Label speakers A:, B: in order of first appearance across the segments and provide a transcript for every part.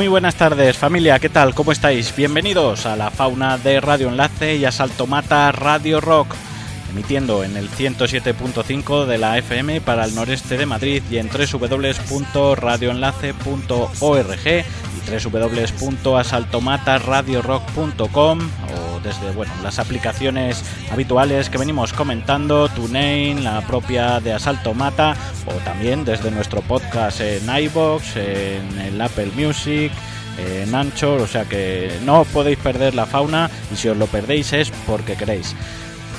A: Muy buenas tardes familia, ¿qué tal? ¿Cómo estáis? Bienvenidos a la fauna de Radio Enlace y a Saltomata Radio Rock, emitiendo en el 107.5 de la FM para el noreste de Madrid y en www.radioenlace.org y www.asaltomataradiorock.com desde bueno, las aplicaciones habituales que venimos comentando, TuneIn, la propia de Asalto Mata o también desde nuestro podcast en iBox, en Apple Music, en Anchor, o sea que no podéis perder la fauna y si os lo perdéis es porque queréis.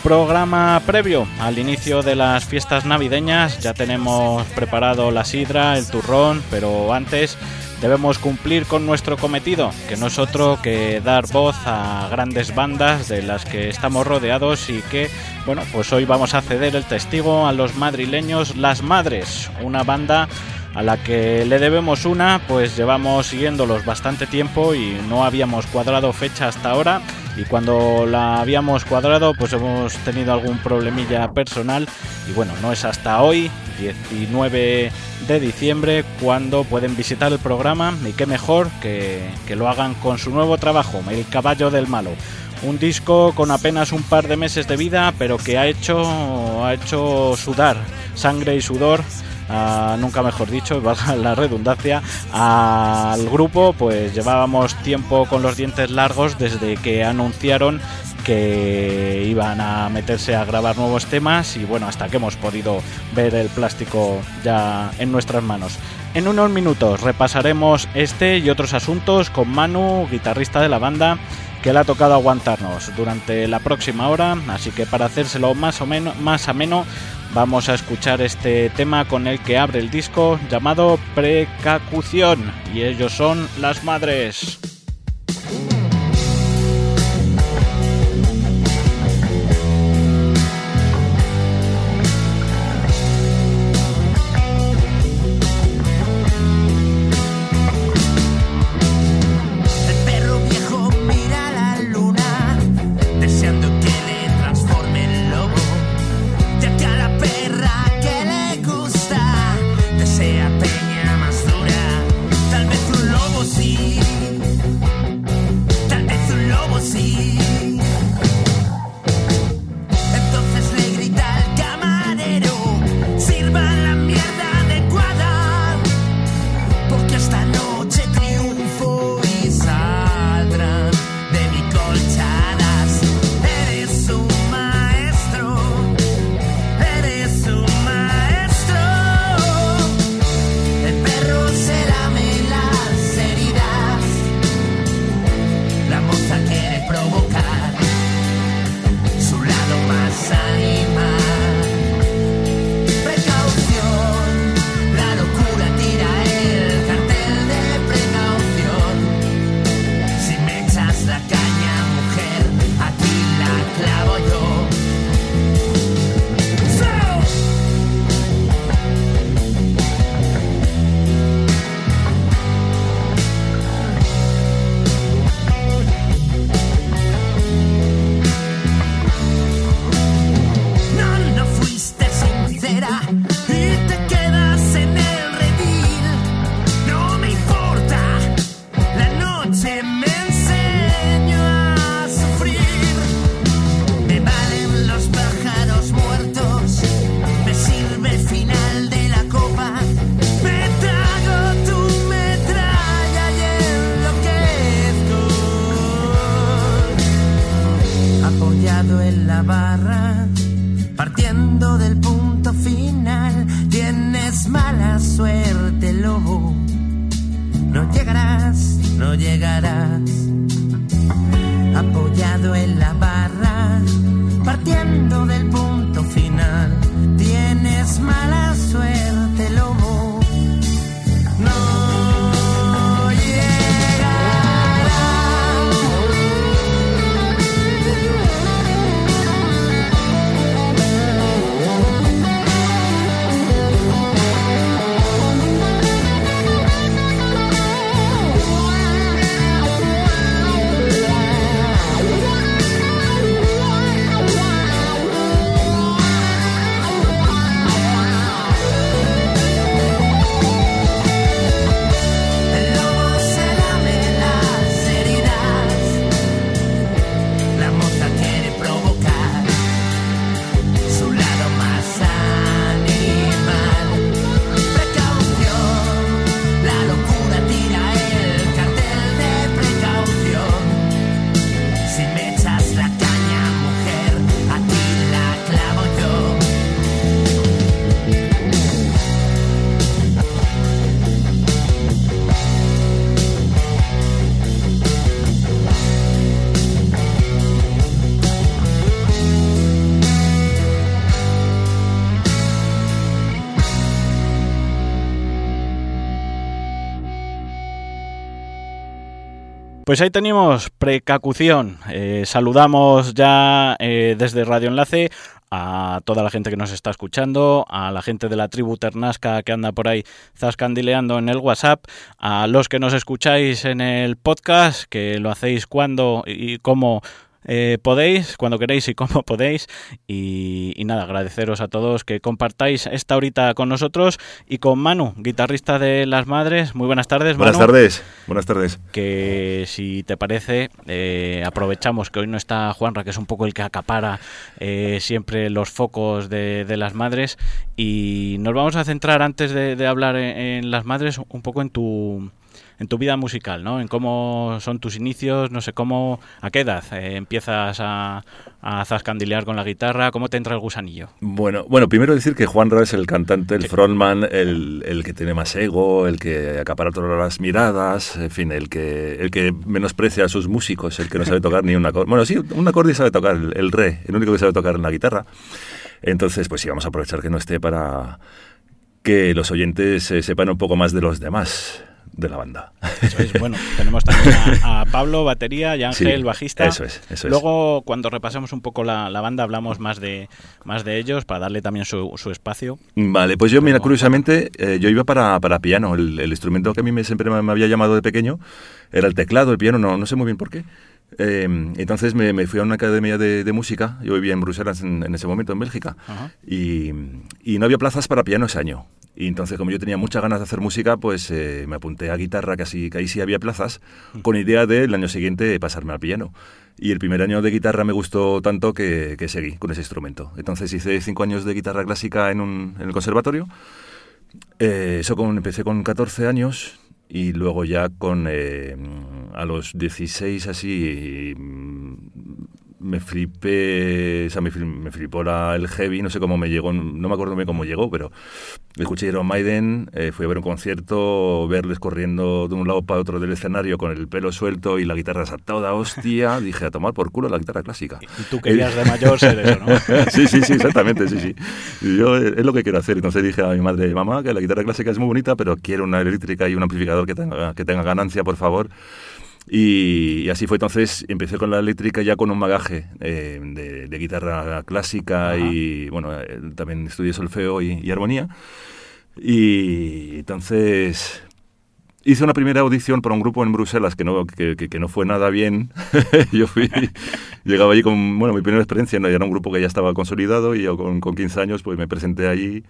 A: Programa previo al inicio de las fiestas navideñas, ya tenemos preparado la sidra, el turrón, pero antes debemos cumplir con nuestro cometido, que no es otro que dar voz a grandes bandas de las que estamos rodeados y que, bueno, pues hoy vamos a ceder el testigo a los madrileños Las Madres, una banda a la que le debemos una, pues llevamos siguiéndolos bastante tiempo y no habíamos cuadrado fecha hasta ahora y cuando la habíamos cuadrado pues hemos tenido algún problemilla personal y bueno, no es hasta hoy, 19 de diciembre, cuando pueden visitar el programa y qué mejor que, que lo hagan con su nuevo trabajo, El Caballo del Malo. Un disco con apenas un par de meses de vida, pero que ha hecho, ha hecho sudar sangre y sudor nunca mejor dicho, valga la redundancia, al grupo, pues llevábamos tiempo con los dientes largos desde que anunciaron que iban a meterse a grabar nuevos temas y bueno, hasta que hemos podido ver el plástico ya en nuestras manos. En unos minutos repasaremos este y otros asuntos con Manu, guitarrista de la banda, que le ha tocado aguantarnos durante la próxima hora, así que para hacérselo más o menos más ameno, vamos a escuchar este tema con el que abre el disco llamado Precacución y ellos son las madres. Pues ahí tenemos precacución. Eh, saludamos ya eh, desde Radio Enlace a toda la gente que nos está escuchando, a la gente de la tribu Ternasca que anda por ahí zascandileando en el WhatsApp, a los que nos escucháis en el podcast, que lo hacéis cuando y cómo eh, podéis, cuando queréis y como podéis. Y, nada, agradeceros a todos que compartáis esta horita con nosotros y con Manu, guitarrista de Las Madres. Muy buenas tardes,
B: Manu. Buenas tardes, buenas tardes.
A: Que si te parece, eh, aprovechamos que hoy no está Juanra, que es un poco el que acapara eh, siempre los focos de, Las Madres. Y nos vamos a centrar, antes de, hablar en Las Madres, un poco en tu en tu vida musical, ¿no? En cómo son tus inicios, no sé cómo, a qué edad eh, empiezas a, a, zascandilear con la guitarra, cómo te entra el gusanillo.
B: Bueno, bueno, primero decir que Juan Ra es el cantante, el frontman, el, el, que tiene más ego, el que acapara todas las miradas, en fin, el que el que menosprecia a sus músicos, el que no sabe tocar ni un acorde. Bueno, sí, un acorde sabe tocar, el, re, el único que sabe tocar en la guitarra. Entonces, pues sí, vamos a aprovechar que no esté para que los oyentes sepan un poco más de los demás de la banda.
A: Bueno, tenemos también a, Pablo, batería, y Ángel, bajista.
B: Eso es, eso
A: Luego, cuando repasemos un poco la, banda, hablamos más de, más de ellos para darle también su, espacio.
B: Vale, pues yo, mira, curiosamente, eh, yo iba para, para piano. El, instrumento que a mí me, siempre me, había llamado de pequeño era el teclado, el piano, no, no sé muy bien por qué. Em, entonces me, fui a una academia de, música, yo vivía en Bruselas en, ese momento, en Bélgica, y, y, no había plazas para piano ese año. Y entonces, como yo tenía muchas ganas de hacer música, pues eh, me apunté a guitarra, casi que ahí sí había plazas, con idea de el año siguiente pasarme al piano. Y el primer año de guitarra me gustó tanto que, seguí con ese instrumento. Entonces hice cinco años de guitarra clásica en, un, en el conservatorio. Eh, eso con, empecé con 14 años y luego ya con eh, a los 16 así me flipé, o sea, me, flipó la, el heavy, no sé cómo me llegó, no me acuerdo bien cómo llegó, pero escuché Iron Maiden, eh, fui a ver un concierto, verles corriendo de un lado para otro del escenario con el pelo suelto y la guitarra toda hostia, dije a tomar por culo la guitarra clásica.
A: Y tú querías de mayor ser eso, ¿no?
B: sí, sí, sí, exactamente, sí, sí. Y yo eh, es lo que quiero hacer, entonces dije a mi madre, mamá, que la guitarra clásica es muy bonita, pero quiero una eléctrica y un amplificador que tenga, que tenga ganancia, por favor. Y, así fue entonces, empecé con la eléctrica ya con un bagaje eh, de, guitarra clásica y bueno, eh, también estudié solfeo y, y armonía. Y entonces hice una primera audición para un grupo en Bruselas que no, que, que, no fue nada bien. yo fui, llegaba allí con, bueno, mi primera experiencia, ¿no? era un grupo que ya estaba consolidado y yo con, con 15 años pues me presenté allí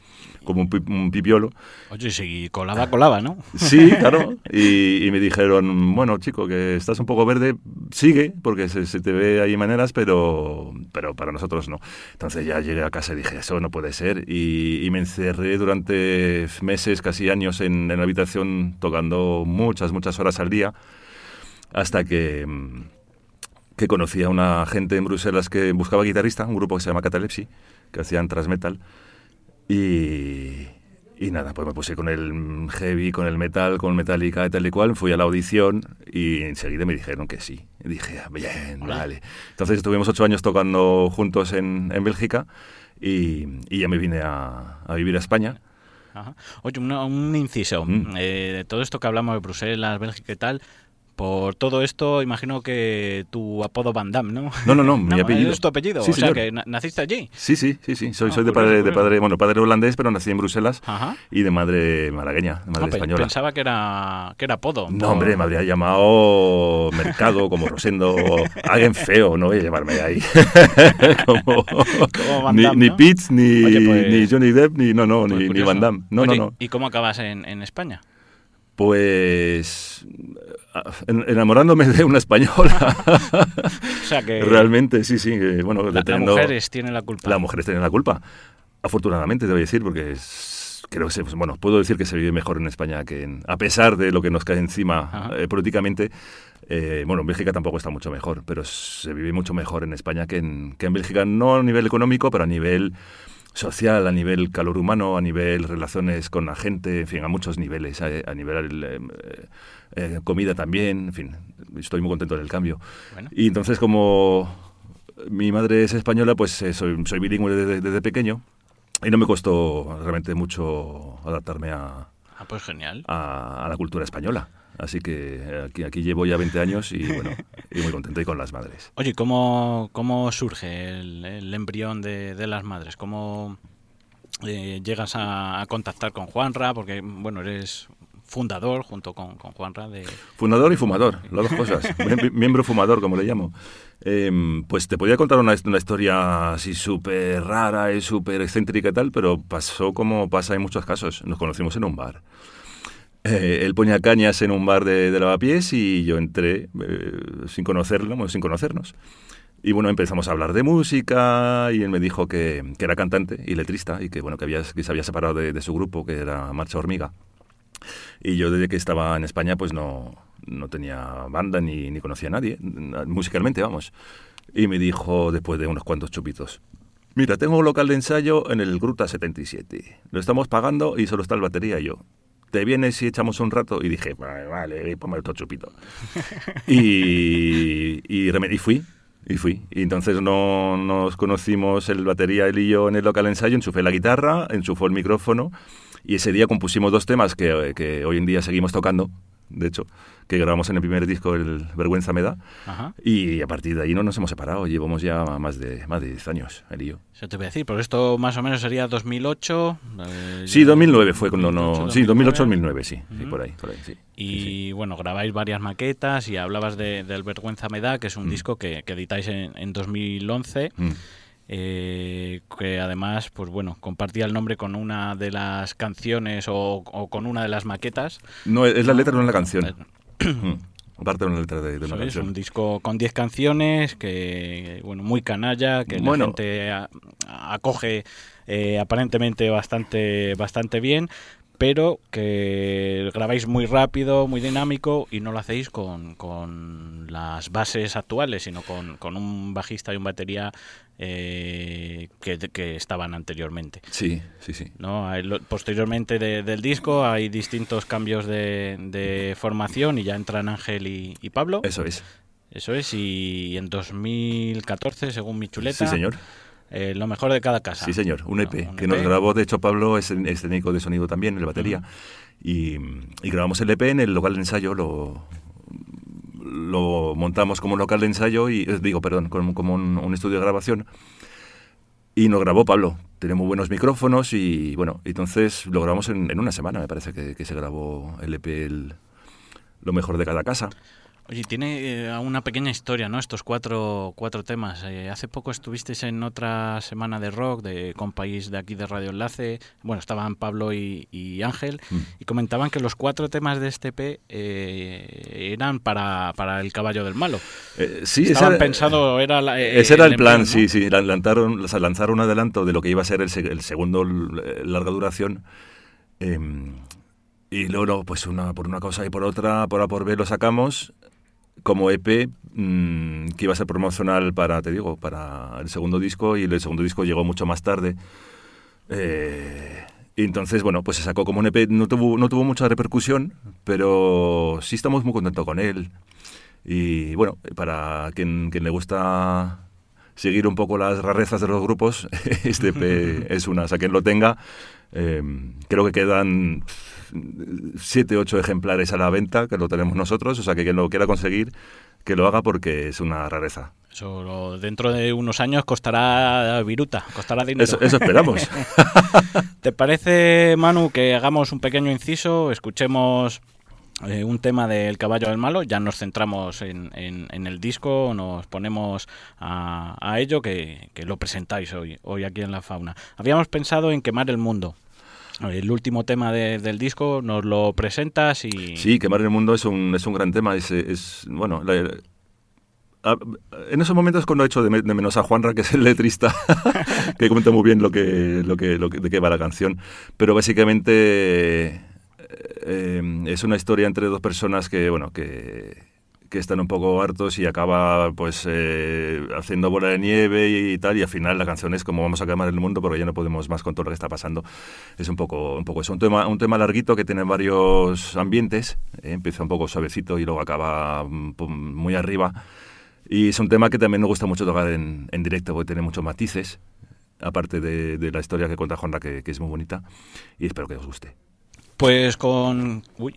B: como un, pipiolo.
A: Oye, si colaba, colaba, ¿no?
B: Sí, claro. Y, y, me dijeron, bueno, chico, que estás un poco verde, sigue, porque se, se, te ve ahí maneras, pero, pero para nosotros no. Entonces ya llegué a casa y dije, eso no puede ser. Y, y me encerré durante meses, casi años, en, en la habitación tocando muchas, muchas horas al día, hasta que, mm, que conocí a una gente en Bruselas que buscaba guitarrista, un grupo que se llama Catalepsy, que hacían metal y, y nada, pues me puse con el heavy, con el metal, con Metallica y tal y cual. Fui a la audición y enseguida me dijeron que sí. Y dije, ah, bien, vale. Entonces estuvimos ocho años tocando juntos en, en Bélgica y, y, ya me vine a, a vivir a España.
A: Oye, un inciso. Mm. Eh, de todo esto que hablamos de Bruselas, Bélgica y tal, por todo esto, imagino que tu apodo Van Damme, ¿no?
B: No, no, no, mi apellido.
A: ¿Es tu apellido? o sea, que naciste allí.
B: Sí, sí, sí, sí. Soy, ah, soy de, padre, de padre, bueno, padre holandés, pero nací en Bruselas y de madre malagueña, de madre española.
A: Pensaba que era, que era apodo.
B: No, hombre, me habría llamado Mercado, como Rosendo, alguien feo, no voy a llamarme ahí. como, Van Damme, ni, ni Pitts, ni, pues ni Johnny Depp, ni, no, no, pues ni, ni, Van Damme. No, no, no.
A: ¿Y cómo acabas en, en España?
B: Pues enamorándome de una española.
A: o sea que
B: realmente sí, sí. Bueno,
A: las mujeres tienen la culpa.
B: Las mujeres tienen la culpa. Afortunadamente, debo decir, porque creo que bueno, puedo decir que se vive mejor en España que en, a pesar de lo que nos cae encima eh, políticamente. Eh, bueno, en Bélgica tampoco está mucho mejor, pero se vive mucho mejor en España que en, que en Bélgica, no a nivel económico, pero a nivel social, a nivel calor humano, a nivel relaciones con la gente, en fin, a muchos niveles, a, nivel eh, eh, comida también, en fin, estoy muy contento del cambio. Y entonces como mi madre es española, pues eh, soy, soy, bilingüe desde, pequeño y no me costó realmente mucho adaptarme a,
A: ah, pues genial.
B: a, la cultura española. Así que aquí, aquí llevo ya 20 años y bueno, y muy contento y con las madres.
A: Oye, ¿cómo, cómo surge el, embrión de, de, las madres? ¿Cómo eh, llegas a, a, contactar con Juanra? Porque, bueno, eres fundador junto con, con Juanra de...
B: Fundador y fumador, las dos cosas. Miembro fumador, como le llamo. Eh, pues te podía contar una, una historia así súper rara y súper excéntrica y tal, pero pasó como pasa en muchos casos. Nos conocimos en un bar. Eh, él ponía cañas en un bar de, de lavapiés y yo entré eh, sin conocerlo, bueno, sin conocernos. Y bueno, empezamos a hablar de música y él me dijo que, que era cantante y letrista y que, bueno, que, había, que se había separado de, de su grupo, que era Marcha Hormiga. Y yo desde que estaba en España pues no, no tenía banda ni, ni conocía a nadie, musicalmente vamos. Y me dijo después de unos cuantos chupitos, mira, tengo un local de ensayo en el Gruta 77, lo estamos pagando y solo está el batería y yo. ¿Te vienes y echamos un rato? Y dije, vale, vale ponme otro chupito. y, y, y fui, y fui. Y entonces no, nos conocimos el batería, él y yo, en el local ensayo, enchufé la guitarra, enchufó el micrófono y ese día compusimos dos temas que, que hoy en día seguimos tocando, de hecho, que grabamos en el primer disco, el Vergüenza me da. Ajá. Y a partir de ahí no nos hemos separado. Llevamos ya más de, más de 10 años, él y yo.
A: Te voy a decir, pero esto más o menos sería 2008.
B: Eh, sí, 2009 fue cuando no. Sí, 2008-2009, sí, uh -huh. sí, por ahí. Por ahí sí.
A: Y
B: sí.
A: bueno, grabáis varias maquetas y hablabas de, del Vergüenza me da, que es un mm. disco que, que, editáis en, en 2011. Mm. Eh, que además, pues bueno, compartía el nombre con una de las canciones o, o con una de las maquetas.
B: No, es la letra, no es la canción. Aparte de una letra de, de una
A: canción. Es un disco con 10 canciones que, bueno, muy canalla, que bueno. la gente a, acoge eh, aparentemente bastante, bastante bien, pero que grabáis muy rápido, muy dinámico y no lo hacéis con, con las bases actuales, sino con, con, un bajista y un batería eh, que, que, estaban anteriormente.
B: Sí, sí, sí.
A: ¿No? Posteriormente de, del disco hay distintos cambios de, de, formación y ya entran Ángel y, y Pablo.
B: Eso es.
A: Eso es, y en 2014, según mi chuleta...
B: Sí, señor
A: eh, lo mejor de cada casa.
B: Sí, señor, un EP, no, un que EP. nos grabó, de hecho Pablo es, es técnico de sonido también, en la batería, uh -huh. y, y, grabamos el EP en el local de ensayo, lo, lo montamos como un local de ensayo, y eh, digo, perdón, como, como un, un, estudio de grabación, y nos grabó Pablo. Tenemos buenos micrófonos y bueno, entonces lo grabamos en, en una semana, me parece que, que se grabó el EP, el, lo mejor de cada casa.
A: Oye, tiene eh, una pequeña historia, ¿no? Estos cuatro, cuatro temas. Eh, hace poco estuvisteis en otra semana de rock de país de aquí de Radio Enlace. Bueno, estaban Pablo y, y Ángel mm. y comentaban que los cuatro temas de este EP eh, eran para, para, el caballo del malo.
B: Eh, sí,
A: estaban pensado, era la,
B: ese era el, el plan, empleo, ¿no? sí, sí. Lanzaron, lanzaron un adelanto de lo que iba a ser el, el segundo larga duración. Em, y luego, pues una, por una cosa y por otra, por A por B lo sacamos como EP mmm, que iba a ser promocional para, te digo, para el segundo disco y el segundo disco llegó mucho más tarde. Eh, y entonces, bueno, pues se sacó como un EP, no tuvo, no tuvo mucha repercusión, pero sí estamos muy contentos con él. Y bueno, para quien, quien le gusta seguir un poco las rarezas de los grupos, este EP es una, o sea, quien lo tenga, eh, creo que quedan siete, ocho ejemplares a la venta, que lo tenemos nosotros, o sea que quien lo quiera conseguir, que lo haga porque es una rareza.
A: Eso dentro de unos años costará viruta, costará dinero.
B: Eso, eso esperamos.
A: ¿Te parece, Manu, que hagamos un pequeño inciso, escuchemos eh, un tema del caballo del malo, ya nos centramos en, en, en el disco, nos ponemos a, a ello, que, que, lo presentáis hoy, hoy aquí en La Fauna. Habíamos pensado en quemar el mundo. El último tema de, del disco nos lo presentas y...
B: Sí, Quemar el Mundo es un, es un gran tema, es, bueno, en esos momentos cuando he hecho de, de, menos a Juanra, que es el letrista, que comenta muy bien lo que, lo que, lo que, de qué va la canción, pero básicamente eh, es una historia entre dos personas que, bueno, que, que están un poco hartos y acaba pues eh, haciendo bola de nieve y, y, tal y al final la canción es como vamos a quemar el mundo porque ya no podemos más con todo lo que está pasando. Es un poco un poco es un tema un tema larguito que tiene varios ambientes eh, empieza un poco suavecito y luego acaba pum, muy arriba. Y es un tema que también me gusta mucho tocar en, en directo porque tiene muchos matices aparte de, de, la historia que cuenta Honda que, que es muy bonita y espero que os guste.
A: Pues con... Uy,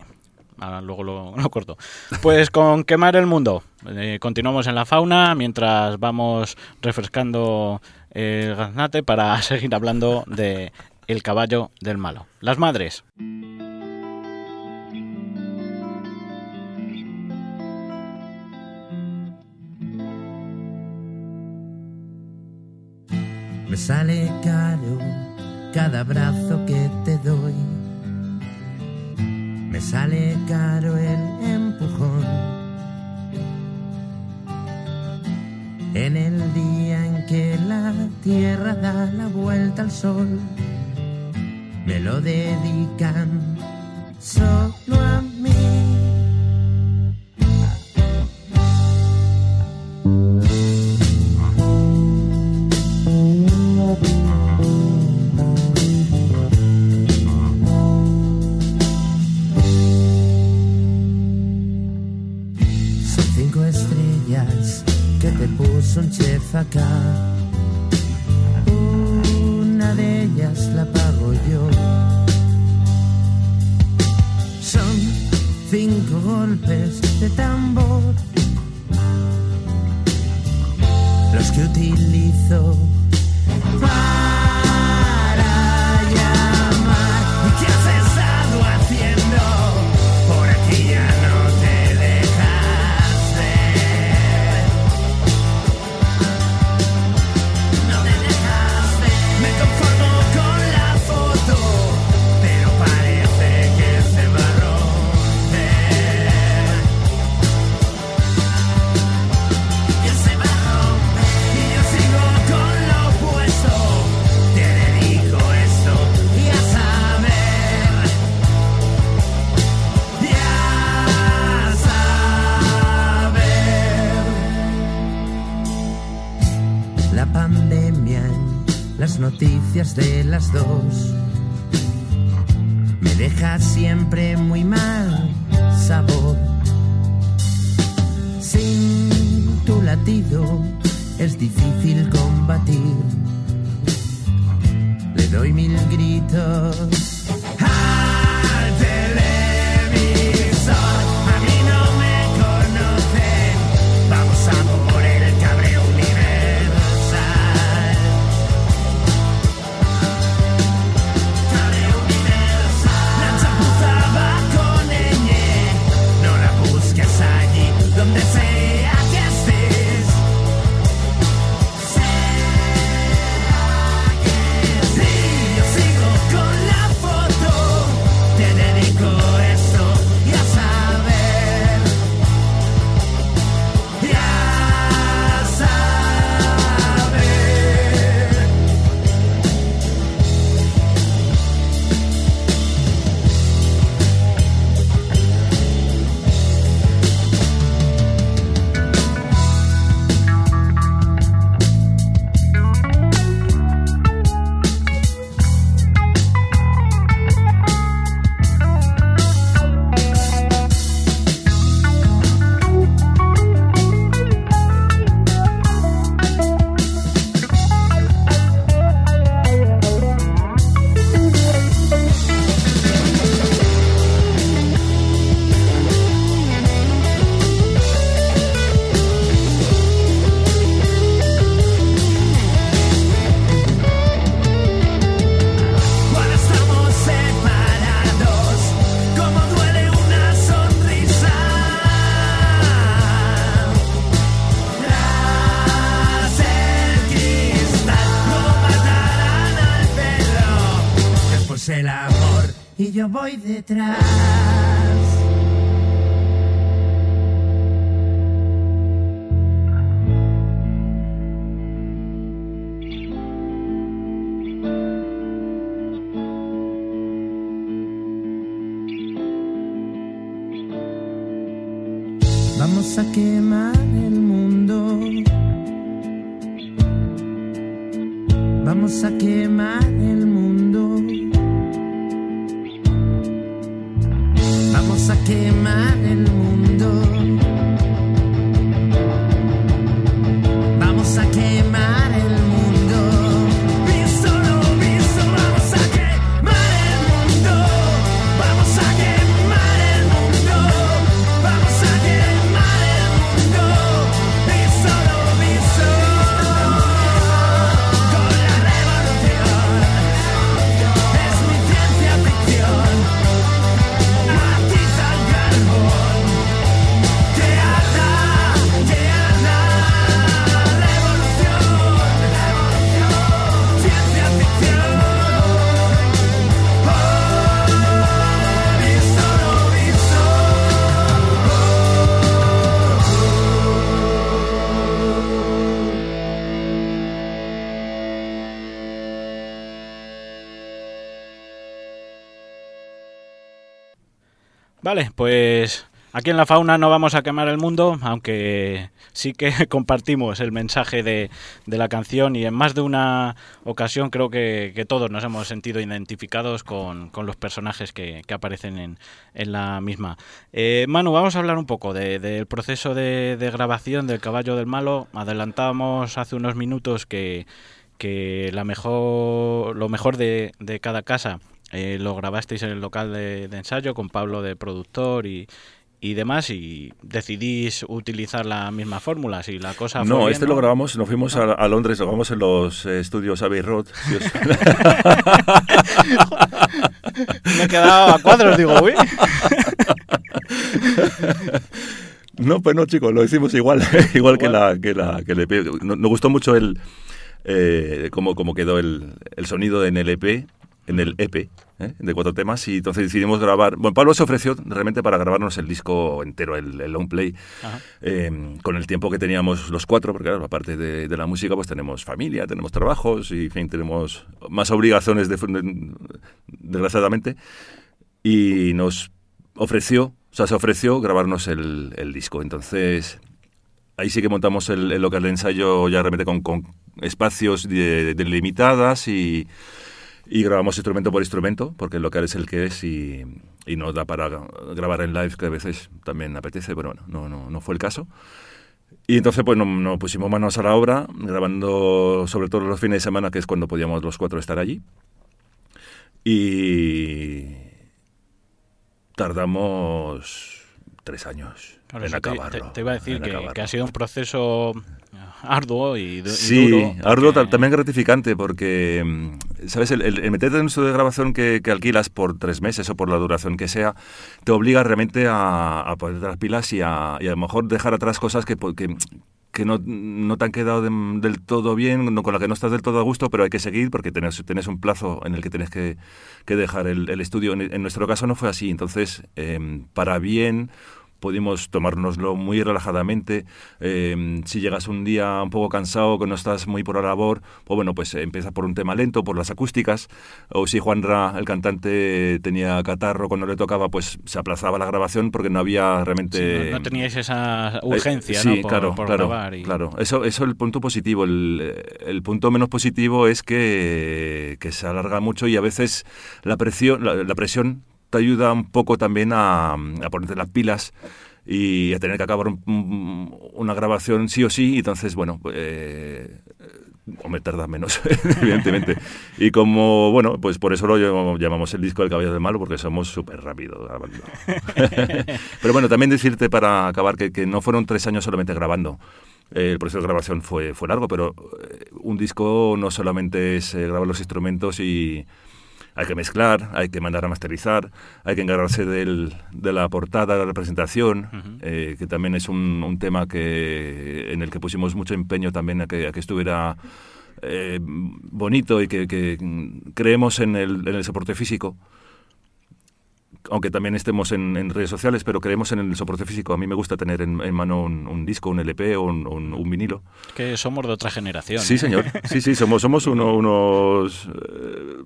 A: Luego lo, corto. Pues con quemar el mundo. Eh, continuamos en la fauna mientras vamos refrescando el gaznate para seguir hablando de el caballo del malo. Las madres.
C: Me sale caro cada abrazo que te doy. Me sale caro el empujón. En el día en que la tierra da la vuelta al sol, me lo dedican solo a mí. Un chef acá. Una de ellas la pago yo. Son cinco golpes de tambor. Los que utilizo de las dos. Me deja siempre muy mal sabor. Sin tu latido es difícil combatir. Le doy mil gritos Vamos a quemar el mundo. Vamos a quemar el mundo.
D: Vamos a quemar el mundo.
A: Aquí en la fauna no vamos a quemar el mundo, aunque sí que compartimos el mensaje de, de la canción y en más de una ocasión creo que, todos nos hemos sentido identificados con, con los personajes que, que aparecen en, en, la misma. Eh, Manu, vamos a hablar un poco del de, proceso de, de grabación del Caballo del Malo. Adelantábamos hace unos minutos que que la mejor, lo mejor de, de cada casa eh, lo grabasteis en el local de, de, ensayo con Pablo de productor y, y demás y decidís utilizar la misma fórmula si la cosa
B: no
A: bien,
B: este
A: ¿no?
B: lo grabamos nos fuimos a, a, Londres lo grabamos en los eh, estudios Abbey Road
A: me he quedado a cuadros digo uy.
B: No pues no chicos lo hicimos igual igual que la que la que le nos, nos gustó mucho el eh, cómo, cómo quedó el, el sonido en el EP en el EP ¿eh? de cuatro temas y entonces decidimos grabar. Bueno, Pablo se ofreció realmente para grabarnos el disco entero, el, el long play, eh, con el tiempo que teníamos los cuatro, porque claro, aparte de, de, la música, pues tenemos familia, tenemos trabajos y en fin, tenemos más obligaciones, de, de, desgraciadamente, y nos ofreció, o sea, se ofreció grabarnos el, el disco. Entonces, ahí sí que montamos el, el local de ensayo ya realmente con, con espacios delimitadas y y grabamos instrumento por instrumento, porque el local es el que es y, y no da para grabar en live, que a veces también apetece, pero bueno, no, no, no fue el caso. Y entonces pues nos no pusimos manos a la obra, grabando sobre todo los fines de semana, que es cuando podíamos los cuatro estar allí. Y tardamos tres años
A: claro,
B: en acabarlo.
A: Te, te, iba a decir que, que, ha sido un proceso arduo y,
B: sí,
A: duro.
B: Sí, arduo también gratificante porque, mm, ¿sabes? El, el, el meterte en un estudio de grabación que, que, alquilas por tres meses o por la duración que sea, te obliga realmente a, a ponerte las pilas y a, y a lo mejor dejar atrás cosas que, que, que no, no, te han quedado de, del todo bien, no, con las que no estás del todo a gusto, pero hay que seguir porque tienes, tienes un plazo en el que tienes que, que dejar el, el, estudio. En, en, nuestro caso no fue así, entonces, eh, para bien pudimos tomárnoslo muy relajadamente. Eh, si llegas un día un poco cansado, que no estás muy por la labor, pues bueno, pues empieza por un tema lento, por las acústicas. O si Juan Ra, el cantante, tenía catarro cuando le tocaba, pues se aplazaba la grabación porque no había realmente...
A: Sí, no, no, teníais esa urgencia,
B: eh, sí,
A: ¿no? Por,
B: claro,
A: por
B: claro,
A: grabar. Y...
B: claro. Eso, eso es el punto positivo. El, el, punto menos positivo es que, que se alarga mucho y a veces la presión, la, la presión te ayuda un poco también a, a ponerte las pilas y a tener que acabar un, una grabación sí o sí, entonces, bueno, eh, o me tarda menos, evidentemente. Y como, bueno, pues por eso lo llamamos el disco del caballo del malo, porque somos súper rápidos grabando. Pero bueno, también decirte para acabar que, que no fueron tres años solamente grabando. Eh, el proceso de grabación fue, fue largo, pero eh, un disco no solamente es eh, grabar los instrumentos y hay que mezclar, hay que mandar a masterizar, hay que encargarse del, de la portada, de la representación, uh -huh. eh, que también es un, un, tema que en el que pusimos mucho empeño también a que, a que estuviera eh, bonito y que, que, creemos en el, en el soporte físico aunque también estemos en, en, redes sociales, pero creemos en el soporte físico. A mí me gusta tener en, en mano un, un, disco, un LP o un, un, vinilo.
A: Que somos de otra generación.
B: Sí,
A: ¿eh?
B: señor. Sí, sí, somos, somos uno, unos... Eh,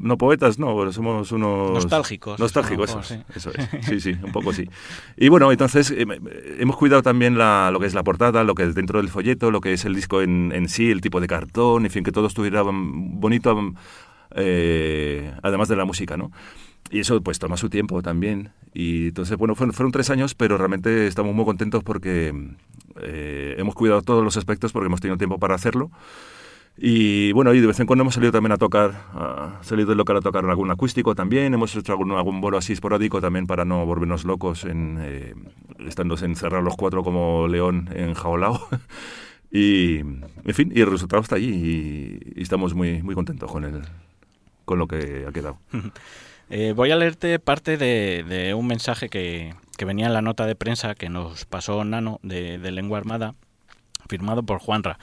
B: no poetas, no, somos unos...
A: Nostálgicos.
B: Nostálgicos, eso, sí. eso es. Sí, sí, un poco sí. Y bueno, entonces eh, hemos cuidado también la, lo que es la portada, lo que es dentro del folleto, lo que es el disco en, en sí, el tipo de cartón, en fin, que todo estuviera bonito, eh, además de la música, ¿no? Y eso pues toma su tiempo también. Y entonces, bueno, fueron, fueron tres años, pero realmente estamos muy contentos porque eh, hemos cuidado todos los aspectos porque hemos tenido tiempo para hacerlo. Y bueno, y de vez en cuando hemos salido también a tocar, uh, salido del local a tocar algún acústico también, hemos hecho algún, algún bolo así esporádico también para no volvernos locos, en, eh, estando encerrados los cuatro como león en jaulao. y, en fin, y el resultado está allí y, estamos muy, muy contentos con, el, con lo que ha quedado.
A: Eh, voy a leerte parte de, un mensaje que, que, venía en la nota de prensa que nos pasó Nano de Lengua Armada, firmado por Juanra.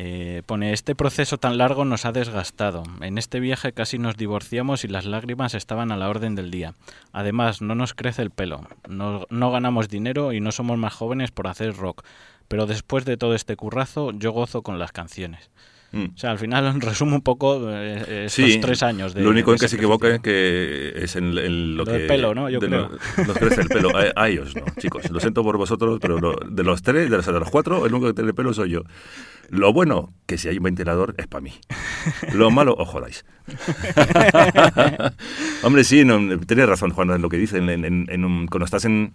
A: Eh, pone, este proceso tan largo nos ha desgastado. En este viaje casi nos divorciamos y las lágrimas estaban a la orden del día. Además, no nos crece el pelo, no, no ganamos dinero y no somos más jóvenes por hacer rock. Pero después de todo este currazo, yo gozo con las canciones.
B: Mm.
A: O sea, al final resumo un poco eh, estos
B: Sí,
A: tres años de
B: Lo único
A: de
B: en que se equivoca es que es en, en lo,
A: Lo
B: que...
A: del pelo, ¿no? Yo
B: de
A: creo.
B: lo- nos crece el pelo. A, a ellos no, chicos. Lo siento por vosotros, pero lo- de los tres, de los, de los cuatro, el único que tiene pelo soy yo. Lo bueno, que si hay un ventilador, es para mí. Lo malo, os jodáis. Hombre, sí, no, tienes razón, Juan, en lo que dicen. En, en- cuando estás en,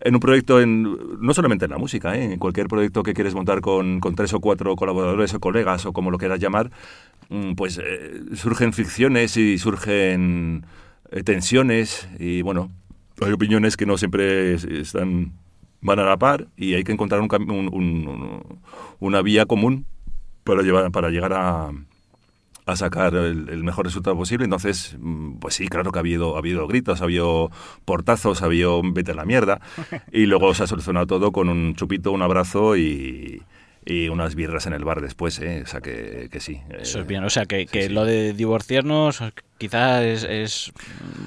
B: en un proyecto, en, no solamente en la música, ¿eh? en cualquier proyecto que quieres montar con, con tres o cuatro colaboradores o colegas o como lo quieras llamar, mm, pues eh, surgen fricciones y surgen eh, tensiones y bueno, hay opiniones que no siempre es- están van a la par y hay que encontrar un- un- una vía común para, llevar, para llegar a, a sacar el, el mejor resultado posible. Entonces, mm, pues sí, claro que ha habido, ha habido gritos, ha habido portazos, ha habido un vete a la mierda. Y luego se ha solucionado todo con un chupito, un abrazo y, y unas birras en el bar después, ¿eh? O sea que, que sí.
A: Eso
B: eh,
A: es bien, o sea, que,
B: sí,
A: que
B: sí.
A: lo de divorciarnos quizás es... es,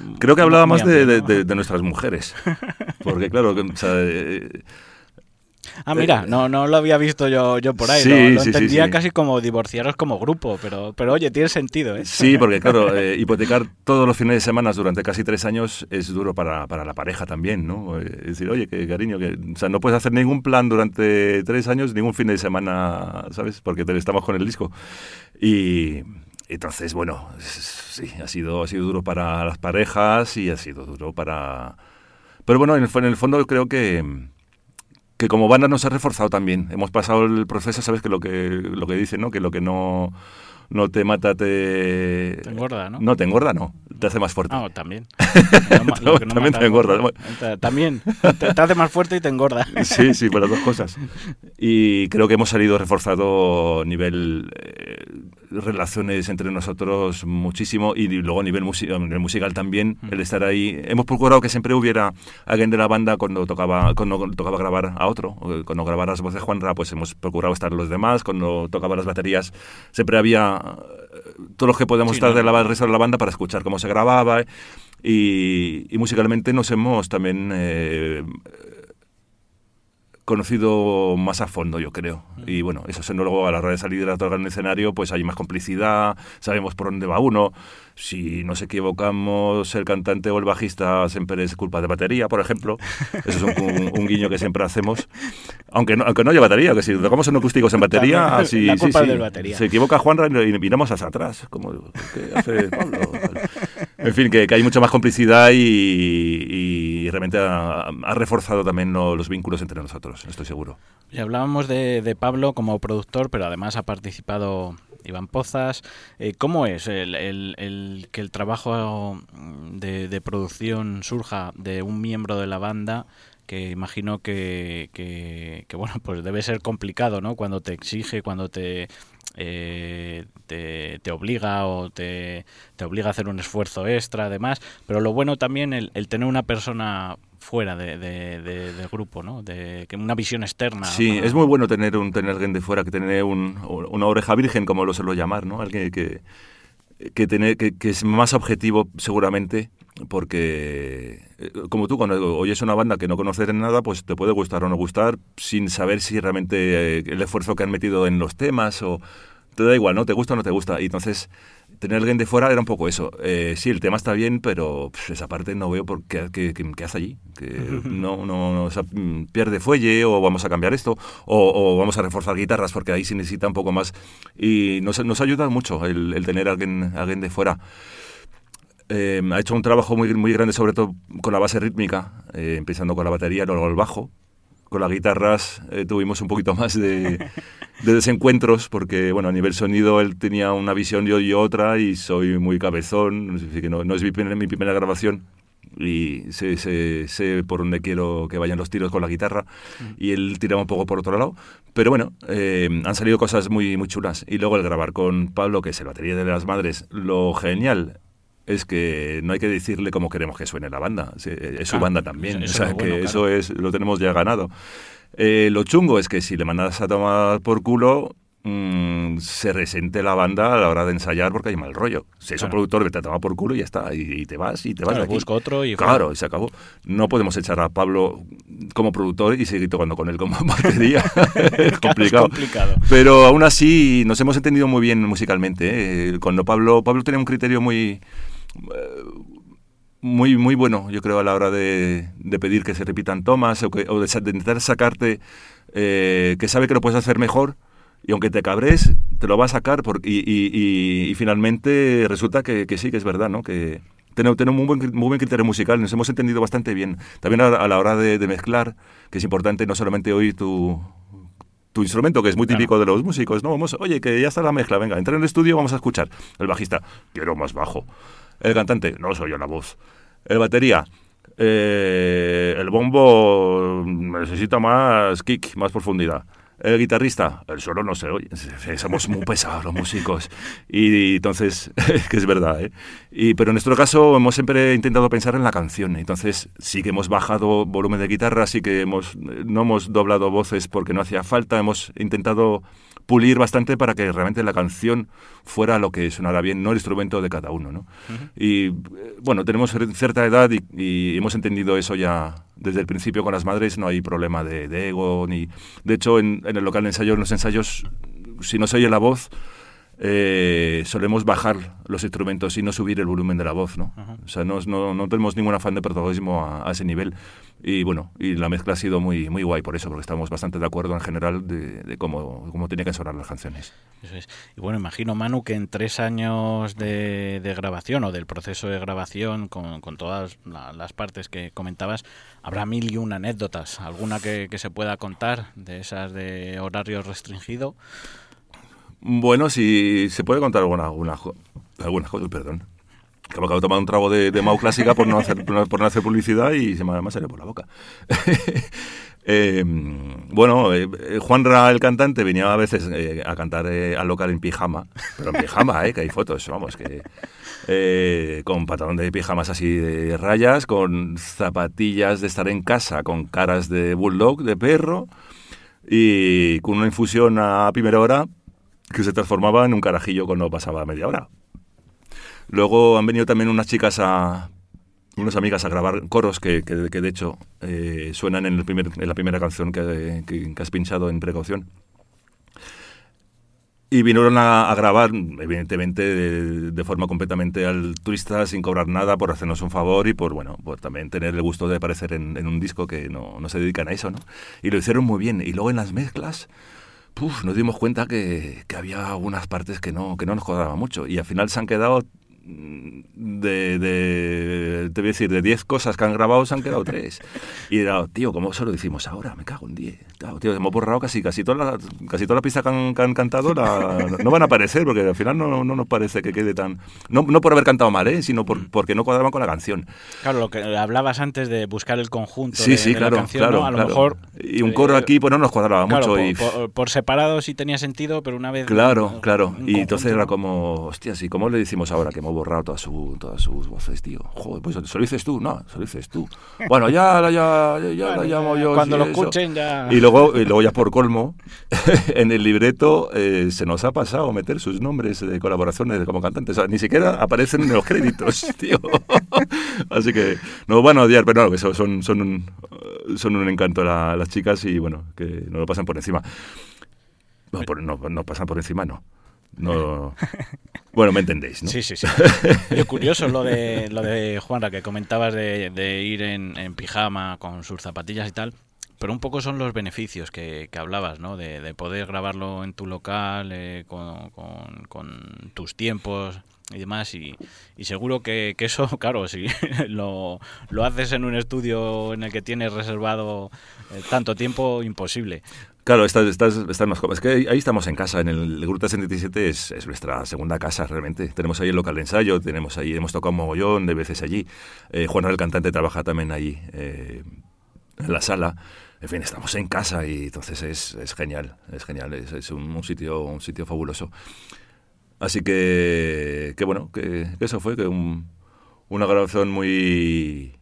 A: mm,
B: Creo que hablaba más de,
A: amplio,
B: de-
A: ¿no?
B: de- de nuestras mujeres. Porque claro, que, o sea, eh,
A: Ah, mira, no, no lo había visto yo, yo por ahí.
B: Sí,
A: lo, lo
B: sí,
A: entendía
B: sí.
A: casi como divorciaros como grupo, pero, pero oye, tiene sentido, ¿eh?
B: Sí, porque claro, eh, hipotecar todos los fines de semana durante casi tres años es duro para, para la pareja también, ¿no? Eh, Es decir, oye, que cariño, que, o sea, no puedes hacer ningún plan durante tres años, ningún fin de semana, ¿sabes? Porque te, estamos con el disco. Y entonces, bueno, sí, ha sido, ha sido duro para las parejas y ha sido duro para... Pero bueno, en el, en el fondo creo que que como banda nos ha reforzado también. Hemos pasado el proceso, sabes que lo que lo que dicen, ¿no? Que lo que no no te mata te
A: Te engorda, ¿no?
B: No te engorda, no, te hace más fuerte.
A: Ah, también. No
B: También
A: mata
B: te engorda.
A: Ta- También. Te, te hace más fuerte y te engorda.
B: Sí, sí, por las dos cosas. Y creo que hemos salido reforzado nivel eh, relaciones entre nosotros muchísimo y luego a nivel, a nivel musical también, el estar ahí. Hemos procurado que siempre hubiera alguien de la banda cuando tocaba cuando tocaba grabar a otro. O Cuando grababa las voces de Juanra, pues hemos procurado estar los demás. Cuando tocaba las baterías, siempre había eh, todos los que podemos
A: Sí,
B: estar
A: ¿no?
B: de la, resto de la banda para escuchar cómo se grababa. Y, y musicalmente nos hemos también eh, conocido más a fondo, yo creo. Y bueno, eso se luego a la hora de salir de tocar en el escenario, pues hay más complicidad, sabemos por dónde va uno. Si nos equivocamos, el cantante o el bajista siempre es culpa de batería, por ejemplo. Eso es un, un- un guiño que siempre hacemos. Aunque no, aunque no haya batería, que si tocamos en acústicos en batería,
A: También,
B: sí,
A: la culpa
B: sí.
A: es del batería.
B: Se equivoca Juanra y miramos hacia atrás, como ¿qué hace Pablo? En fin, que, que hay mucha más complicidad y, y realmente ha, reforzado también lo- los vínculos entre nosotros, estoy seguro.
A: Y hablábamos de, de Pablo como productor, pero además ha participado Iván Pozas. Eh, ¿Cómo es el, que el trabajo de, producción surja de un miembro de la banda? Que imagino que, que- que, bueno, pues debe ser complicado, ¿no? Cuando te exige, cuando te, eh, te, te obliga o te, te obliga a hacer un esfuerzo extra, además. Pero lo bueno también el, el tener una persona fuera de, de- de- del grupo, ¿no? De, que una visión externa.
B: Sí, es muy bueno tener un tener alguien de fuera, que tener un- una oreja virgen, como lo suelo llamar, ¿no? Alguien que, que, tener, que, que es más objetivo seguramente, porque eh, como tú, cuando oyes una banda que no conoces en nada, pues te puede gustar o no gustar, sin saber si realmente eh, el esfuerzo que han metido en los temas o... Te da igual, ¿no? Te gusta o no te gusta. Y entonces, tener alguien de fuera era un poco eso. Eh, sí, el tema está bien, pero pff, esa parte no veo por qué, qué- qué- qué hace allí. Que no, no, no, o sea, mm, pierde fuelle o vamos a cambiar esto o, o vamos a reforzar guitarras porque ahí sí necesita un poco más. Y nos, nos ayuda mucho el, el tener alguien, alguien de fuera. Eh, ha hecho un trabajo muy, muy grande, sobre todo con la base rítmica, eh, empezando con la batería, luego el bajo. Con las guitarras eh, tuvimos un poquito más de, de desencuentros, porque bueno, a nivel sonido él tenía una visión yo y otra, y soy muy cabezón, así que no, no es mi primera, mi primera grabación, y sé, sé- sé por dónde quiero que vayan los tiros con la guitarra, y él tiraba un poco por otro lado. Pero bueno, eh, han salido cosas muy, muy chulas. Y luego el grabar con Pablo, que es el batería de las madres, lo genial es que no hay que decirle cómo queremos que suene la banda. Sí, Es su banda también.
A: eso
B: o sea,
A: es
B: que eso es, lo tenemos ya ganado. Eh, lo chungo es que si le mandas a tomar por culo, mm, se resente la banda a la hora de ensayar porque hay mal rollo. Si es un productor te toma por culo y ya está, y, y te vas y te vas de aquí.
A: busco otro y
B: Claro, y se acabó. No podemos echar a Pablo como productor y seguir tocando con él como batería. es complicado.
A: Es complicado.
B: Pero aún así nos hemos entendido muy bien musicalmente. ¿eh? Cuando Pablo, Pablo tenía un criterio muy, eh, muy, muy bueno, yo creo, a la hora de, de pedir que se repitan tomas o, que- o de, de intentar sacarte, eh, que sabe que lo puedes hacer mejor. Y aunque te cabres, te lo va a sacar por- y, y- y- y finalmente resulta que, que sí, que es verdad, ¿no? Que tenemos, tenemos muy, buen, muy buen criterio musical, nos hemos entendido bastante bien. También a, a la hora de, de mezclar, que es importante no solamente oír tu, tu instrumento, que es muy
A: Claro.
B: típico de los músicos, ¿no? Vamos, oye, que ya está la mezcla, venga, entra en el estudio, vamos a escuchar. El bajista, quiero más bajo. El cantante, no soy yo la voz. El batería, eh, el bombo necesita más kick, más profundidad. El guitarrista, el solo no se oye. Somos muy pesados los músicos. Y, entonces, que es verdad, ¿eh? Y, pero en nuestro caso hemos siempre intentado pensar en la canción. Entonces sí que hemos bajado volumen de guitarra, sí que hemos, no hemos doblado voces porque no hacía falta. Hemos intentado pulir bastante para que realmente la canción fuera lo que sonara bien, no el instrumento de cada uno. ¿no? Y eh, bueno, tenemos cier- cierta edad y, y hemos entendido eso ya desde el principio con las madres, no hay problema de, de ego, ni... De hecho, en, en el local de ensayo, en los ensayos, si no se oye la voz, eh, solemos bajar los instrumentos y no subir el volumen de la voz, ¿no? O sea, no, no, no tenemos ningún afán de protagonismo a, a ese nivel. Y bueno, y la mezcla ha sido muy, muy guay por eso, porque estamos bastante de acuerdo en general de, de cómo, cómo tenía que sonar las canciones.
A: Eso es. Y bueno, imagino, Manu, que en tres años de, de grabación o del proceso de grabación, con, con todas la- las partes que comentabas, habrá mil y una anécdotas. ¿Alguna que, que se pueda contar de esas de horario restringido?
B: Bueno, si se puede contar alguna, alguna, alguna perdón. Que acabo de tomar un trago de, de Mau Clásica por no, hacer, por no hacer publicidad y se me, me ha salido por la boca. Eh, bueno, eh, eh, Juanra, el cantante, venía a veces eh, a cantar eh, al local en pijama, pero en pijama, eh, que hay fotos, vamos, que eh, con pantalón de pijamas así de rayas, con zapatillas de estar en casa, con caras de bulldog, de perro, y con una infusión a primera hora que se transformaba en un carajillo cuando pasaba media hora. Luego han venido también unas chicas a unas amigas a grabar coros que, que- de hecho eh, suenan en, el primer, en la primera canción que, que- has pinchado en precaución. Y vinieron a, grabar, evidentemente, de, de forma completamente altruista, sin cobrar nada, por hacernos un favor y por, bueno, por también tener el gusto de aparecer en, en un disco que no, no se dedican a eso, ¿no? Y lo hicieron muy bien. Y luego en las mezclas, puf, nos dimos cuenta que, que había algunas partes que no, que no nos cuadraban mucho. Y al final se han quedado de, de, te voy a decir, de 10 cosas que han grabado se han quedado 3. Y era, tío, ¿cómo eso lo decimos ahora? Me cago en 10. Claro, tío, hemos borrado casi, casi, toda la, casi toda la pista que han, que han cantado, la- no van a aparecer, porque al final no, no nos parece que quede tan... No, no por haber cantado mal, ¿eh? sino por, porque no cuadraban con la canción.
A: Claro, lo que hablabas antes de buscar el conjunto
B: Sí,
A: de,
B: sí,
A: de
B: claro,
A: la canción,
B: claro,
A: ¿no? A lo
B: claro.
A: mejor...
B: Y un coro
A: eh,
B: aquí, pues no nos cuadraba mucho.
A: por,
B: y,
A: por- por separado sí tenía sentido, pero una vez...
B: Claro, claro.
A: un
B: Y entonces era como, hostia, ¿y cómo le decimos ahora que hemos borrado todas, su, todas sus voces, tío? Joder, pues se lo dices tú, no, se lo dices tú. Bueno, ya, la- ya, ya, ya
A: Bueno,
B: la llamo yo.
A: Cuando
B: sí,
A: lo
B: eso.
A: escuchen ya...
B: Y luego, y luego ya por colmo, en el libreto eh, se nos ha pasado meter sus nombres de colaboraciones como cantantes. O sea, ni siquiera aparecen en los créditos, tío. Así que, no van a odiar, pero no, que son, son, son, un, son un encanto la- las chicas y bueno, que no lo pasan por encima. No, por- no, no pasan por encima, no. No. Bueno, me entendéis, ¿no?
A: Sí, sí, sí. Oye, curioso lo de lo de Juanra que comentabas de, de ir en, en pijama con sus zapatillas y tal, pero un poco son los beneficios que, que hablabas, ¿no? De, de poder grabarlo en tu local eh, con, con- con tus tiempos y demás y, y seguro que, que eso, claro, si lo, lo haces en un estudio en el que tienes reservado eh, tanto tiempo, imposible.
B: Claro, estás, estás, estás más. Es que ahí, estamos en casa, en el, Gruta 77 es, es nuestra segunda casa realmente. Tenemos ahí el local de ensayo, tenemos ahí, hemos tocado un mogollón de veces allí. Eh, Juan el cantante trabaja también ahí eh, en la sala. En fin, estamos en casa y entonces es, es genial, es genial, es, un sitio, un sitio fabuloso. Así que, que bueno, que, que eso fue, que un- una grabación muy,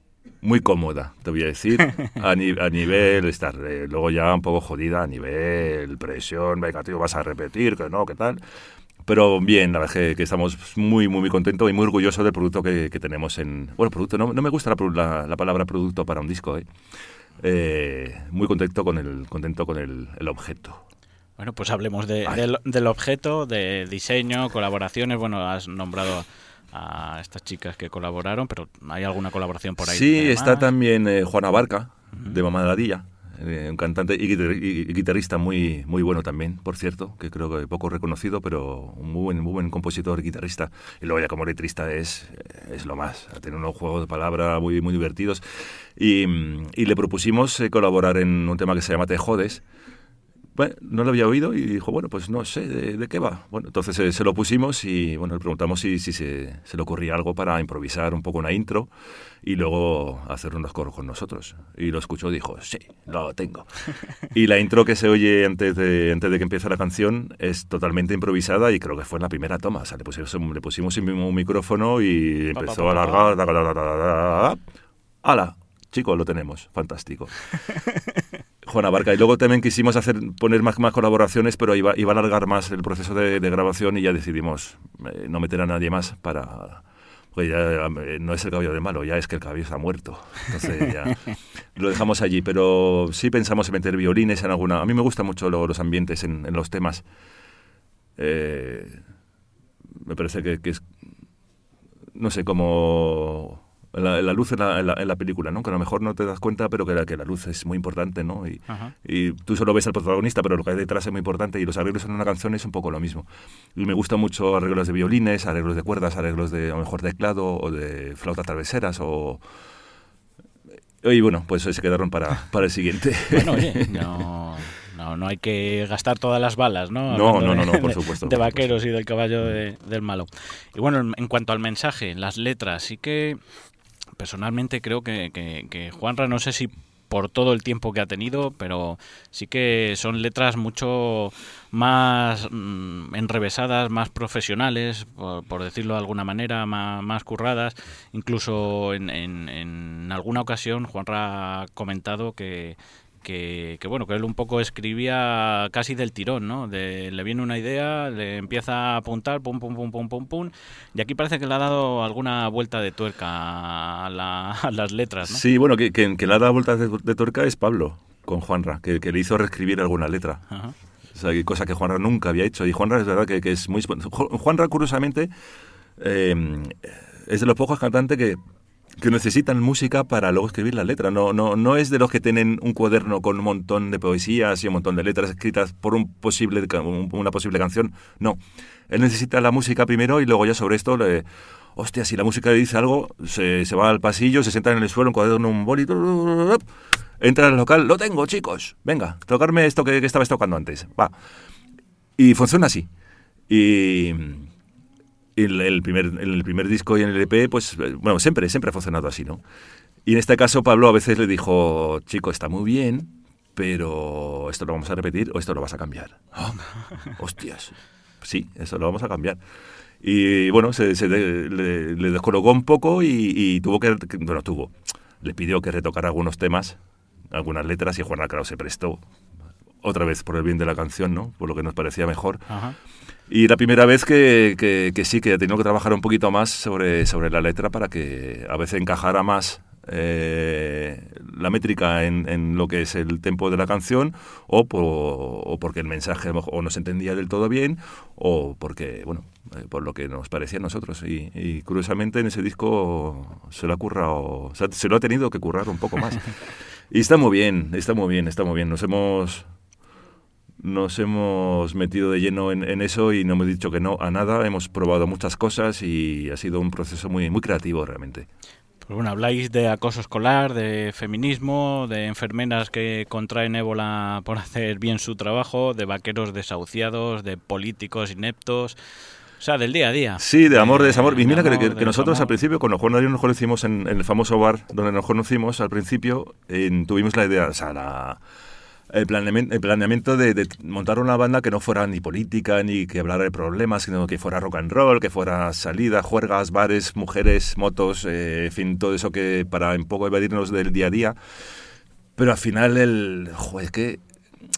B: muy cómoda, te voy a decir, a, a nivel estar, eh, luego ya un poco jodida a nivel presión, venga, tío, vas a repetir, que no, qué tal. Pero bien, la verdad es que, estamos muy, muy, muy contentos y muy orgullosos del producto que, tenemos en... Bueno, producto, no, no me gusta la, la, palabra producto para un disco, ¿eh? eh muy contento con el, contento con el, el objeto.
A: Bueno, pues hablemos de, del, del, objeto, de diseño, colaboraciones. Bueno, has nombrado a estas chicas que colaboraron, pero ¿hay alguna colaboración por ahí?
B: Sí, está también eh, Juana Barca, de Mamá de la Dilla, eh, un cantante y, guitarrista muy, muy bueno también, por cierto, que creo que poco reconocido, pero un muy buen, muy buen compositor y guitarrista. Y luego ya como letrista es, es lo más, tiene unos juegos de palabra muy, muy divertidos. Y, y le propusimos eh, colaborar en un tema que se llama Te Jodes, bueno, no lo había oído y dijo, bueno, pues no sé, ¿de, qué va? Bueno, entonces eh, se lo pusimos y bueno, le preguntamos si, si se, se, le ocurría algo para improvisar un poco una intro y luego hacer unos coros con nosotros. Y lo escuchó y dijo, sí, lo tengo. y la intro que se oye antes de, antes de que empiece la canción es totalmente improvisada y creo que fue en la primera toma. O sea, le pusimos, le pusimos un micrófono y empezó a alargar. ¡Hala! Chicos, lo tenemos. Fantástico. Juana Barca. Y luego también quisimos hacer, poner más, más colaboraciones, pero iba, iba a alargar más el proceso de, grabación y ya decidimos eh, no meter a nadie más para... Pues ya eh, no es el caballo de malo, ya es que el caballo está muerto. Entonces ya lo dejamos allí. Pero sí pensamos en meter violines en alguna... A mí me gustan mucho los ambientes en, los temas. Eh, me parece que, que es... No sé, como la, luz en la, en, la, película, ¿no? Que a lo mejor no te das cuenta, pero que la, que la luz es muy importante, ¿no? Y, y, tú solo ves al protagonista, pero lo que hay detrás es muy importante y los arreglos en una canción es un poco lo mismo. Y me gustan mucho arreglos de violines, arreglos de cuerdas, arreglos de a lo mejor teclado o de flautas traveseras o... Y bueno, pues se quedaron para, para el siguiente.
A: Bueno, oye, no... No, no hay que gastar todas las balas, ¿no?
B: No, no, no, por supuesto.
A: De, vaqueros y del caballo del malo. Y bueno, en cuanto al mensaje, las letras, sí que personalmente creo que, que, Juanra, no sé si por todo el tiempo que ha tenido, pero sí que son letras mucho más mm, enrevesadas, más profesionales, por, decirlo de alguna manera, más, curradas. Incluso en, en, en, alguna ocasión Juanra ha comentado que, que, bueno, que él un poco escribía casi del tirón, ¿no? De, le viene una idea, le empieza a apuntar, pum, pum, pum, pum, pum, pum, y aquí parece que le ha dado alguna vuelta de tuerca a, las letras, ¿no?
B: Sí, bueno, que, que, le ha dado vuelta de, tuerca es Pablo, con Juanra, que, le hizo reescribir alguna letra. O sea, cosa que Juanra nunca había hecho. Y Juanra es verdad que, es muy... Juanra, curiosamente, eh, es de los pocos cantantes que que necesitan música para luego escribir la letra. No, no, no es de los que tienen un cuaderno con un montón de poesías y un montón de letras escritas por un una posible canción. No. Él necesita la música primero y luego ya sobre esto hostia, si la música le dice algo, se, va al pasillo, se sienta en el suelo, un cuaderno, un boli, entra al local, lo tengo, chicos, venga, tocarme esto que, que estabais tocando antes, va. Y funciona así. Y, el, el, primer, el primer disco y en el EP, pues, eh, bueno, siempre, siempre ha funcionado así, ¿no? Y en este caso Pablo a veces le dijo, chico, está muy bien, pero esto lo vamos a repetir o esto lo vas a cambiar. Oh, hostias, sí, eso lo vamos a cambiar. Y bueno, se, le, descolocó un poco y, tuvo que, bueno, tuvo, le pidió que retocara algunos temas, algunas letras y Juan Alcalá se prestó otra vez por el bien de la canción, ¿no? Por lo que nos parecía mejor. Y la primera vez que, que, sí, que he tenido que trabajar un poquito más sobre, sobre la letra para que a veces encajara más eh, la métrica en, en, lo que es el tempo de la canción o, o porque el mensaje o no se entendía del todo bien o porque, bueno, eh, por lo que nos parecía a nosotros. Y, curiosamente en ese disco se lo ha currado, se lo ha tenido que currar un poco más. y está muy bien, está muy bien, está muy bien. Nos hemos nos hemos metido de lleno en, eso y no hemos dicho que no a nada. Hemos probado muchas cosas y ha sido un proceso muy, muy creativo realmente.
A: Pues bueno, habláis de acoso escolar, de feminismo, de enfermeras que contraen ébola por hacer bien su trabajo, de vaqueros desahuciados, de políticos ineptos. O sea, del día a día.
B: Sí, de amor, de desamor. Y mira que, nosotros al principio, cuando Juan y nos conocimos en, el famoso bar donde nos conocimos, al principio tuvimos la idea, o sea, la, el planeamiento, de, montar una banda que no fuera ni política ni que hablara de problemas, sino que fuera rock and roll, que fuera salida, juergas, bares, mujeres, motos, eh, en fin, todo eso que para un poco evadirnos del día a día. Pero al final el... Joder, es que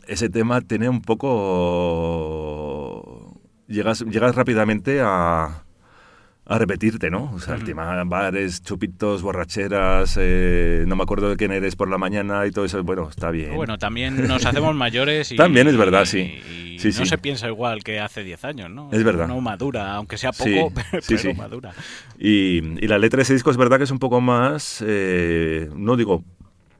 B: ese tema tiene un poco... Llegas, llegas rápidamente a, a repetirte, ¿no? O sea, el tema bares, chupitos, borracheras, eh, no me acuerdo de quién eres por la mañana y todo eso, bueno, está bien.
A: Bueno, también nos hacemos mayores y...
B: también es verdad, sí.
A: Y
B: sí,
A: no
B: sí.
A: se piensa igual que hace 10 años, ¿no?
B: Es verdad.
A: No madura, aunque sea poco,
B: sí,
A: pero
B: sí.
A: madura.
B: Y, y la letra de ese disco es verdad que es un poco más, eh, no digo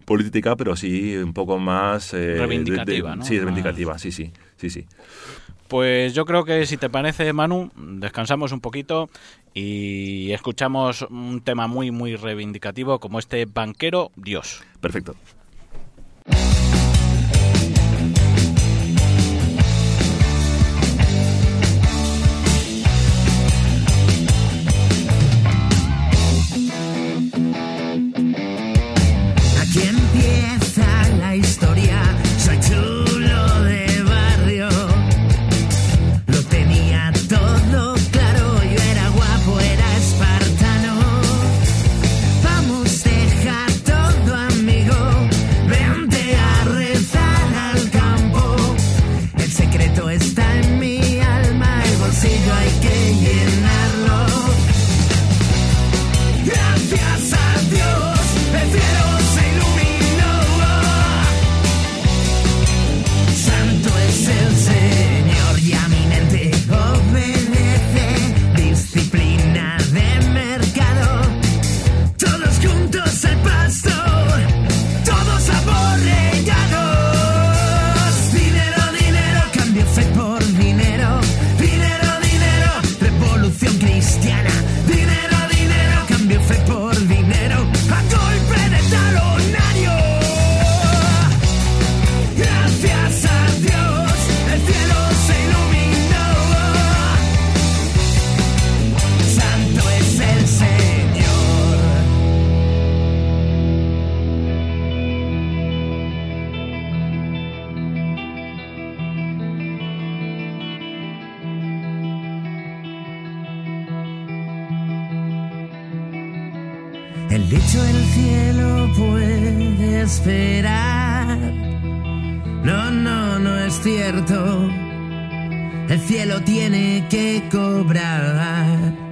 B: política, pero sí un poco más... eh, de- de-
A: Reivindicativa, ¿no?
B: Sí, reivindicativa, sí, sí, sí, sí.
A: Pues yo creo que si te parece, Manu, descansamos un poquito y escuchamos un tema muy, muy reivindicativo como este banquero Dios.
B: Perfecto.
C: Dicho el cielo puede esperar. No, no, no es cierto. El cielo tiene que cobrar.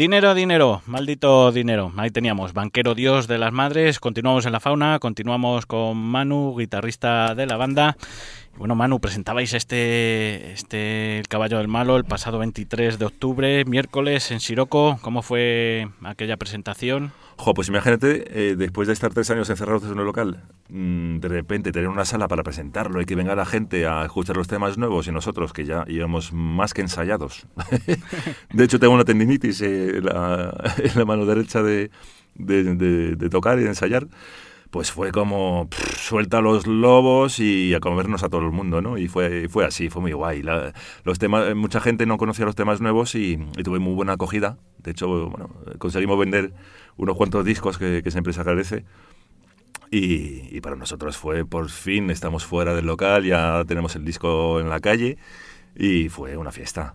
A: Dinero, dinero, maldito dinero. Ahí teníamos, banquero dios de las madres. Continuamos en la fauna, continuamos con Manu, guitarrista de la banda. Bueno, Manu, presentabais este, este El Caballo del Malo el pasado 23 de octubre, miércoles, en Siroco. ¿Cómo fue aquella presentación?
B: Jo, pues imagínate, eh, después de estar tres años encerrados en un local, mm, de repente tener una sala para presentarlo y que venga la gente a escuchar los temas nuevos y nosotros que ya íbamos más que ensayados. de hecho, tengo una tendinitis eh, en, la, mano derecha de, de tocar y de ensayar pues fue como suelta los lobos y a comernos a todo el mundo, ¿no? Y fue, fue así, fue muy guay. los temas, mucha gente no conocía los temas nuevos y, tuve muy buena acogida. De hecho, bueno, conseguimos vender unos cuantos discos que, siempre se agradece. Y, y, para nosotros fue, por fin, estamos fuera del local, ya tenemos el disco en la calle y fue una fiesta.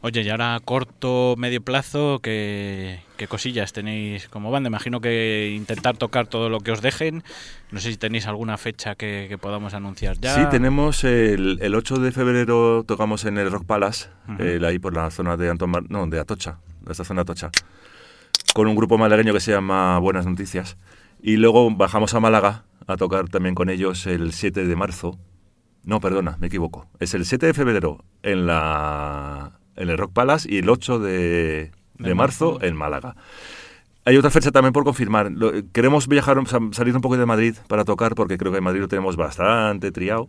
A: Oye, y ahora corto, medio plazo, ¿qué, cosillas tenéis como banda? Imagino que intentar tocar todo lo que os dejen. No sé si tenéis alguna fecha que, podamos anunciar ya.
B: Sí, tenemos el, el, 8 de febrero tocamos en el Rock Palace, ahí por la zona de Anton no, de Atocha, de esta zona de Atocha, con un grupo malagueño que se llama Buenas Noticias. Y luego bajamos a Málaga a tocar también con ellos el 7 de marzo no, perdona, me equivoco. Es el 7 de febrero en, la, en el Rock Palace y el 8 de, de marzo en Málaga. Hay otra fecha también por confirmar. Queremos viajar, salir un poco de Madrid para tocar, porque creo que en Madrid lo tenemos bastante triado.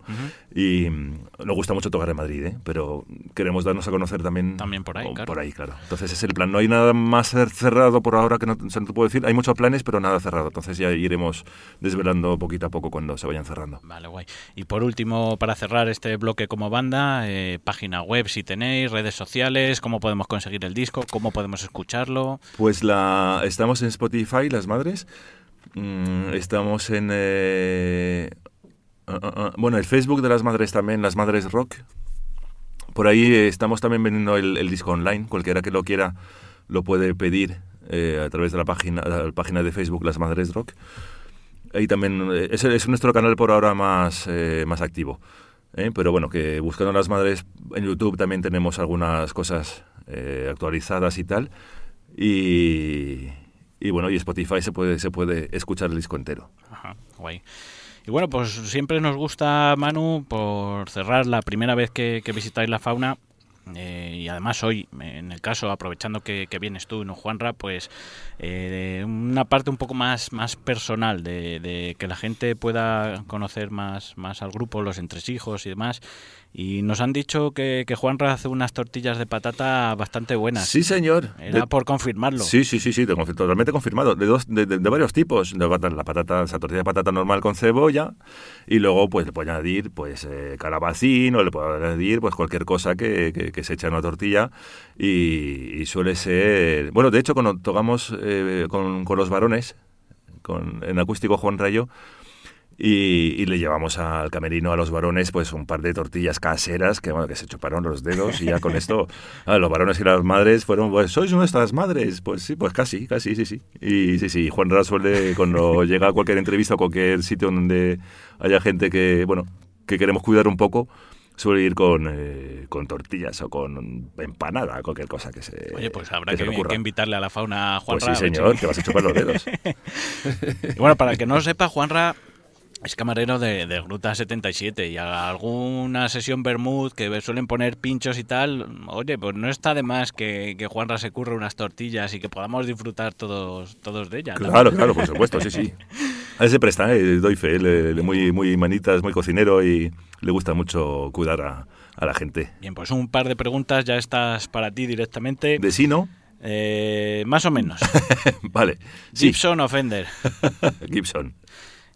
B: Y mm, nos gusta mucho tocar en Madrid, ¿eh? pero queremos darnos a conocer también,
A: también por, ahí,
B: claro. por ahí, claro. Entonces es el plan. No hay nada más cerrado por ahora que no, se te puedo decir. Hay muchos planes, pero nada cerrado. Entonces ya iremos desvelando poquito a poco cuando se vayan cerrando.
A: Vale, guay. Y por último, para cerrar este bloque como banda, eh, página web si tenéis, redes sociales, cómo podemos conseguir el disco, cómo podemos escucharlo.
B: Pues la Estamos en Spotify, las madres. Mm, estamos en... Eh, ah, ah, ah, bueno, el Facebook de las madres también, las madres rock. Por ahí estamos también vendiendo el, disco online. Cualquiera que lo quiera lo puede pedir eh, a través de la página, página de Facebook Las Madres Rock. Ahí también eh, es, es nuestro canal por ahora más, más activo. Pero bueno, que buscando las madres en YouTube también tenemos algunas cosas actualizadas y tal. Y, y bueno, y Spotify se puede, se puede escuchar el disco entero.
A: Ajá, guay. Y bueno, pues siempre nos gusta, Manu, por cerrar la primera vez que, que visitáis la fauna, eh, y además hoy, en el caso, aprovechando que, vienes tú, ¿no, Juanra? Pues eh, una parte un poco más, más personal, de, que la gente pueda conocer más, más al grupo, los entresijos y demás. Y nos han dicho que, que Juanra hace unas tortillas de patata bastante buenas.
B: Sí, señor.
A: Era por confirmarlo.
B: Sí, sí, sí, sí, totalmente confirmado. De, dos, de, varios tipos. De la patata, esa tortilla de patata normal con cebolla. Y luego, pues, le puedo añadir, pues, eh, calabacín o le puedo añadir, pues, cualquier cosa que, que, se echa en una tortilla. Y, suele ser... Bueno, de hecho, cuando tocamos eh, con, con los varones, con, en acústico Juan Rayo, y, le llevamos al camerino a los varones pues un par de tortillas caseras que bueno que se chuparon los dedos y ya con esto los varones y las madres fueron pues sois nuestras madres pues sí pues casi casi sí sí y sí sí Juan Ra suele cuando llega a cualquier entrevista o cualquier sitio donde haya gente que bueno que queremos cuidar un poco suele ir con, eh, con tortillas o con empanada, cualquier cosa que se.
A: Oye, pues habrá que, invitarle a la fauna a Juanra.
B: Pues sí, señor, que vas a chupar los dedos.
A: y bueno, para el que no lo sepa, Juanra es camarero de, de, Gruta 77 y alguna sesión Bermud que suelen poner pinchos y tal, oye, pues no está de más que, que Juanra se curre unas tortillas y que podamos disfrutar todos, todos de ellas.
B: Claro, claro, por supuesto, sí, sí. A ese presta, ¿eh? doy fe, le, muy, muy manitas, muy cocinero y le gusta mucho cuidar a, a, la gente.
A: Bien, pues un par de preguntas, ya estás para ti directamente.
B: ¿De sí, no?
A: Eh, más o menos.
B: vale.
A: Gibson o Fender.
B: Gibson.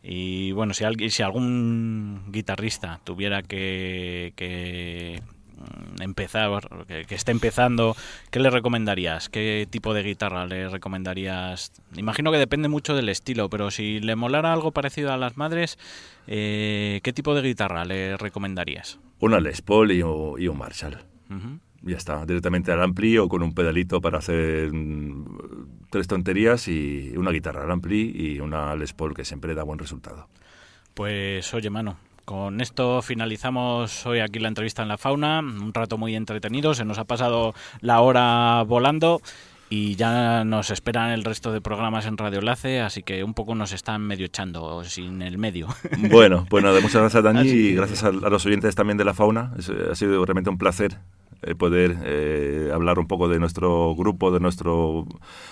A: Y bueno, si, alguien, si algún guitarrista tuviera que, que mm, empezar, que, que, esté empezando, ¿qué le recomendarías? ¿Qué tipo de guitarra le recomendarías? Imagino que depende mucho del estilo, pero si le molara algo parecido a las madres, eh, ¿qué tipo de guitarra le recomendarías?
B: Una Les Paul y, un Marshall ya está, directamente al ampli o con un pedalito para hacer mm, tres tonterías y una guitarra al ampli y una Les Paul que siempre da buen resultado.
A: Pues oye, mano, con esto finalizamos hoy aquí la entrevista en la fauna, un rato muy entretenido, se nos ha pasado la hora volando y ya nos esperan el resto de programas en Radio Lace, así que un poco nos están medio echando sin el medio.
B: Bueno, pues nada, muchas gracias Dani y gracias a, los oyentes también de la fauna. ha sido realmente un placer eh, poder eh, hablar un poco de nuestro grupo, de nuestro...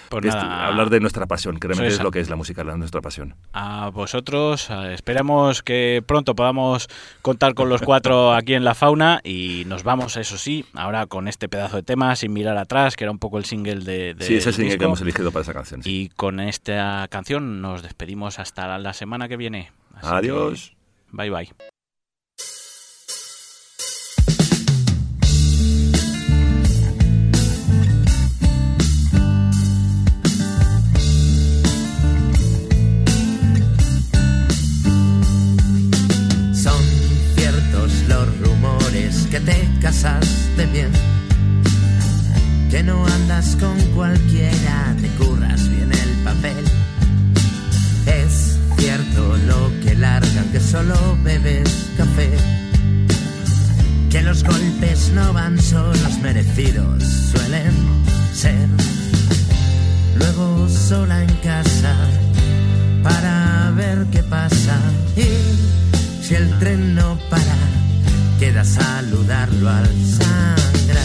B: Pues hablar de nuestra pasión, que realmente es lo que es la música, la, nuestra pasión.
A: A vosotros, esperemos que pronto podamos contar con los cuatro aquí en La Fauna y nos vamos, eso sí, ahora con este pedazo de tema, sin mirar atrás, que era un poco el single de...
B: sí, ese single que hemos elegido para esa canción.
A: Y con esta canción nos despedimos hasta la semana que viene.
B: Adiós.
A: bye bye.
C: Bien, que no andas con cualquiera, te curras bien el papel. Es cierto lo que largan, que solo bebes café, que los golpes no van solos merecidos, suelen ser. Luego sola en casa para ver qué pasa y si el tren no para queda saludarlo al sangrar.